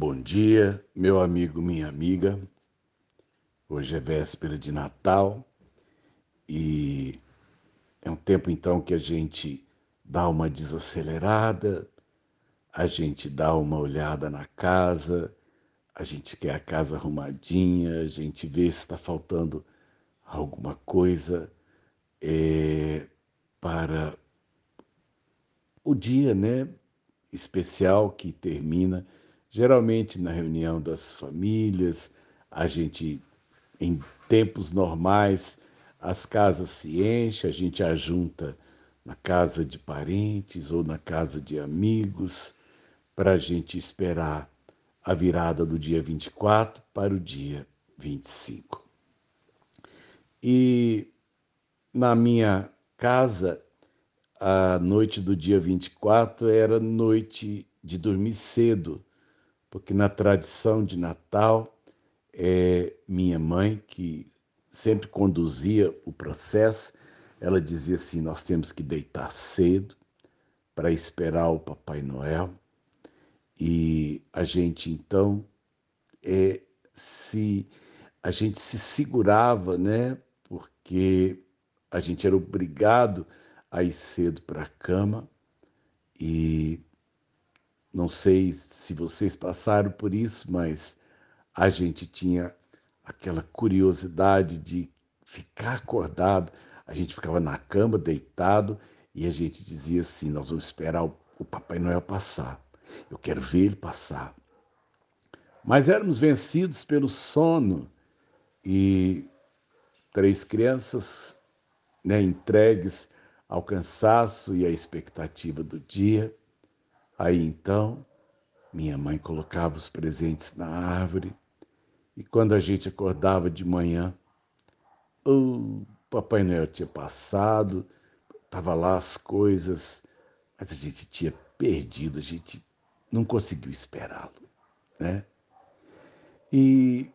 Bom dia, meu amigo, minha amiga. Hoje é véspera de Natal e é um tempo então que a gente dá uma desacelerada, a gente dá uma olhada na casa, a gente quer a casa arrumadinha, a gente vê se está faltando alguma coisa é, para o dia, né, especial que termina geralmente na reunião das famílias, a gente em tempos normais as casas se enchem, a gente ajunta na casa de parentes ou na casa de amigos para a gente esperar a virada do dia 24 para o dia 25. E na minha casa, a noite do dia 24 era noite de dormir cedo, porque na tradição de Natal, é, minha mãe, que sempre conduzia o processo, ela dizia assim: nós temos que deitar cedo para esperar o Papai Noel. E a gente então é, se a gente se segurava, né? Porque a gente era obrigado a ir cedo para a cama e não sei se vocês passaram por isso, mas a gente tinha aquela curiosidade de ficar acordado. A gente ficava na cama, deitado, e a gente dizia assim: Nós vamos esperar o, Papai Noel passar. Eu quero ver ele passar. Mas éramos vencidos pelo sono e três crianças né, entregues ao cansaço e à expectativa do dia. Aí então, minha mãe colocava os presentes na árvore e quando a gente acordava de manhã, o Papai Noel tinha passado, estava lá as coisas, mas a gente tinha perdido, a gente não conseguiu esperá-lo, né? E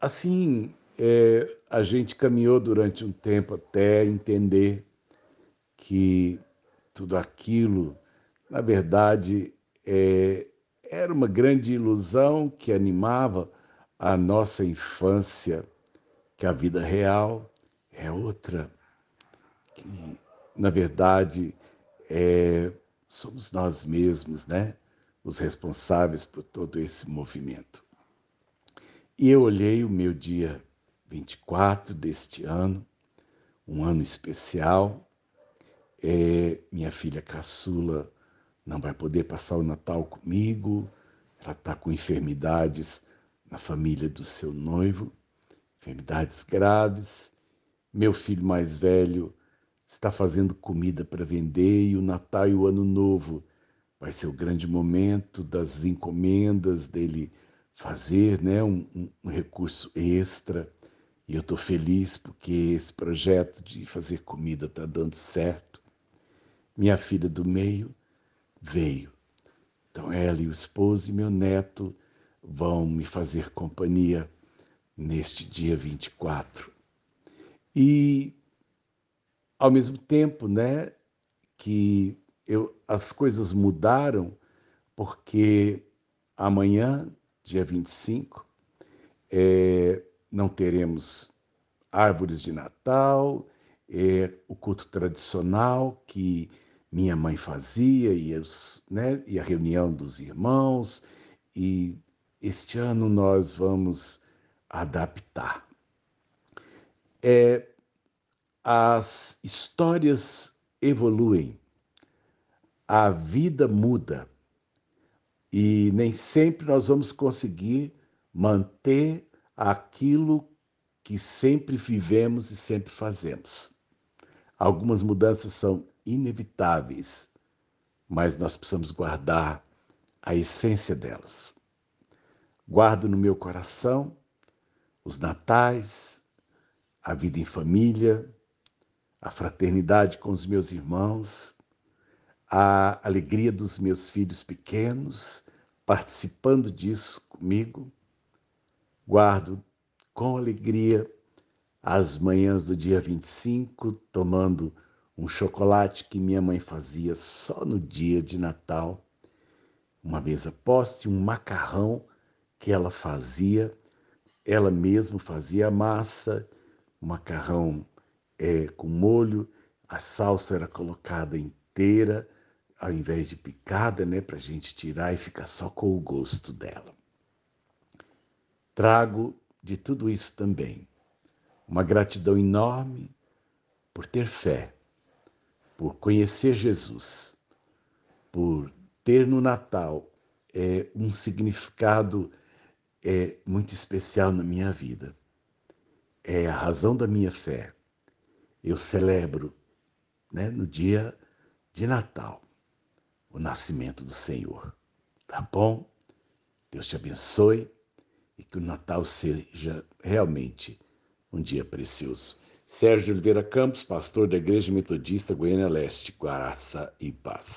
assim é, a gente caminhou durante um tempo até entender que tudo aquilo na verdade, é, era uma grande ilusão que animava a nossa infância, que a vida real é outra, que, na verdade, é, somos nós mesmos, né? Os responsáveis por todo esse movimento. E eu olhei o meu dia 24 deste ano, um ano especial. É, minha filha caçula não vai poder passar o Natal comigo, ela está com enfermidades na família do seu noivo, enfermidades graves. Meu filho mais velho está fazendo comida para vender e o Natal e o Ano Novo vai ser o grande momento das encomendas dele fazer né, um, um, recurso extra. E eu estou feliz porque esse projeto de fazer comida está dando certo. Minha filha do meio veio. Então ela e o esposo e meu neto vão me fazer companhia neste dia 24. E ao mesmo tempo, né, que eu, as coisas mudaram, porque amanhã, dia 25, é, não teremos árvores de Natal, é, o culto tradicional que minha mãe fazia e, os, né, e a reunião dos irmãos. E este ano nós vamos adaptar. É, as histórias evoluem, a vida muda e nem sempre nós vamos conseguir manter aquilo que sempre vivemos e sempre fazemos. Algumas mudanças são inevitáveis, mas nós precisamos guardar a essência delas. Guardo no meu coração os natais, a vida em família, a fraternidade com os meus irmãos, a alegria dos meus filhos pequenos participando disso comigo. Guardo com alegria as manhãs do dia 25, tomando um chocolate que minha mãe fazia só no dia de Natal. Uma mesa poste, um macarrão que ela fazia, ela mesma fazia a massa, o macarrão é, com molho, a salsa era colocada inteira, ao invés de picada, né, para a gente tirar e ficar só com o gosto dela. Trago de tudo isso também. Uma gratidão enorme por ter fé, por conhecer Jesus, por ter no Natal é, um significado é, muito especial na minha vida. É a razão da minha fé. Eu celebro né, no dia de Natal o nascimento do Senhor. Tá bom? Deus te abençoe e que o Natal seja realmente um dia precioso. Sérgio Oliveira Campos, pastor da Igreja Metodista Goiânia Leste, Guaraça e Paz.